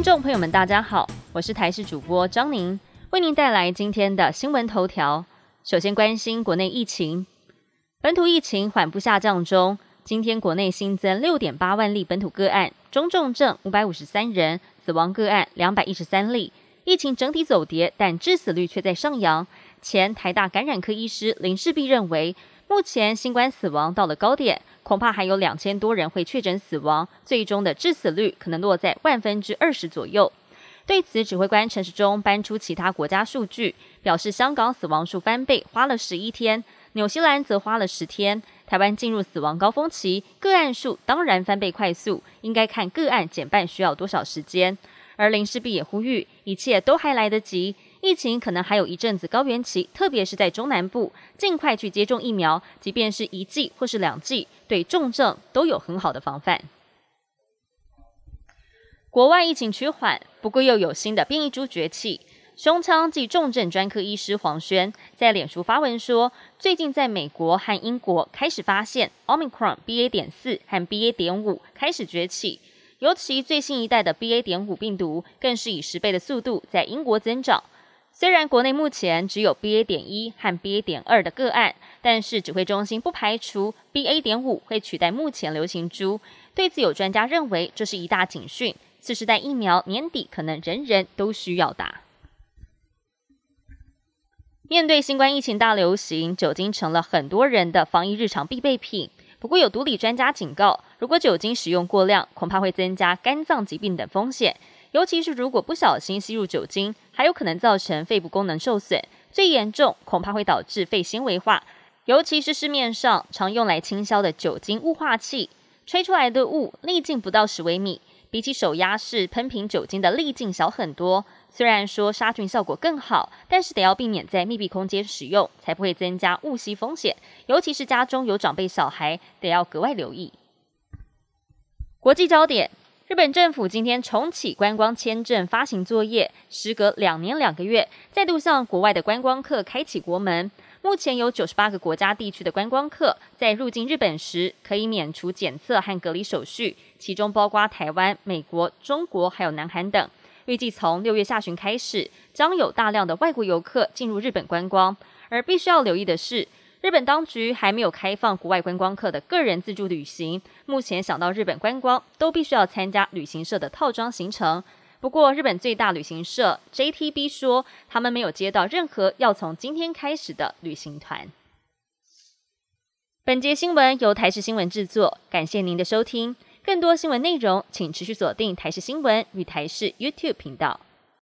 听众朋友们，大家好，我是台视主播张宁，为您带来今天的新闻头条。首先关心国内疫情，本土疫情缓步下降中。今天国内新增六点八万例本土个案，中重症五百五十三人，死亡个案两百一十三例。疫情整体走跌，但致死率却在上扬。前台大感染科医师林世璧认为，目前新冠死亡到了高点，恐怕还有两千多人会确诊死亡，最终的致死率可能落在万分之二十左右。对此，指挥官陈时中搬出其他国家数据，表示香港死亡数翻倍，花了十一天；纽西兰则花了十天。台湾进入死亡高峰期，个案数当然翻倍快速，应该看个案减半需要多少时间。而林世璧也呼吁，一切都还来得及，疫情可能还有一阵子高原期，特别是在中南部，尽快去接种疫苗，即便是一剂或是两剂，对重症都有很好的防范。国外疫情趋缓，不过又有新的变异株崛起。胸腔及重症专科医师黄轩在脸书发文说，最近在美国和英国开始发现 Omicron BA. 点四和 BA. 点五开始崛起，尤其最新一代的 BA. 点五病毒更是以十倍的速度在英国增长。虽然国内目前只有 BA. 点一和 BA. 点二的个案，但是指挥中心不排除 BA. 点五会取代目前流行株。对此，有专家认为这是一大警讯，次世代疫苗年底可能人人都需要打。面对新冠疫情大流行，酒精成了很多人的防疫日常必备品。不过，有毒理专家警告，如果酒精使用过量，恐怕会增加肝脏疾病等风险。尤其是如果不小心吸入酒精，还有可能造成肺部功能受损，最严重恐怕会导致肺纤维化。尤其是市面上常用来倾销的酒精雾化器，吹出来的雾粒径不到十微米，比起手压式喷瓶酒精的粒径小很多。虽然说杀菌效果更好，但是得要避免在密闭空间使用，才不会增加误吸风险。尤其是家中有长辈小孩，得要格外留意。国际焦点：日本政府今天重启观光签证发行作业，时隔两年两个月，再度向国外的观光客开启国门。目前有九十八个国家地区的观光客在入境日本时可以免除检测和隔离手续，其中包括台湾、美国、中国还有南韩等。预计从六月下旬开始，将有大量的外国游客进入日本观光。而必须要留意的是，日本当局还没有开放国外观光客的个人自助旅行。目前想到日本观光，都必须要参加旅行社的套装行程。不过，日本最大旅行社 JTB 说，他们没有接到任何要从今天开始的旅行团。本节新闻由台视新闻制作，感谢您的收听。更多新闻内容，请持续锁定台视新闻与台视 YouTube 频道。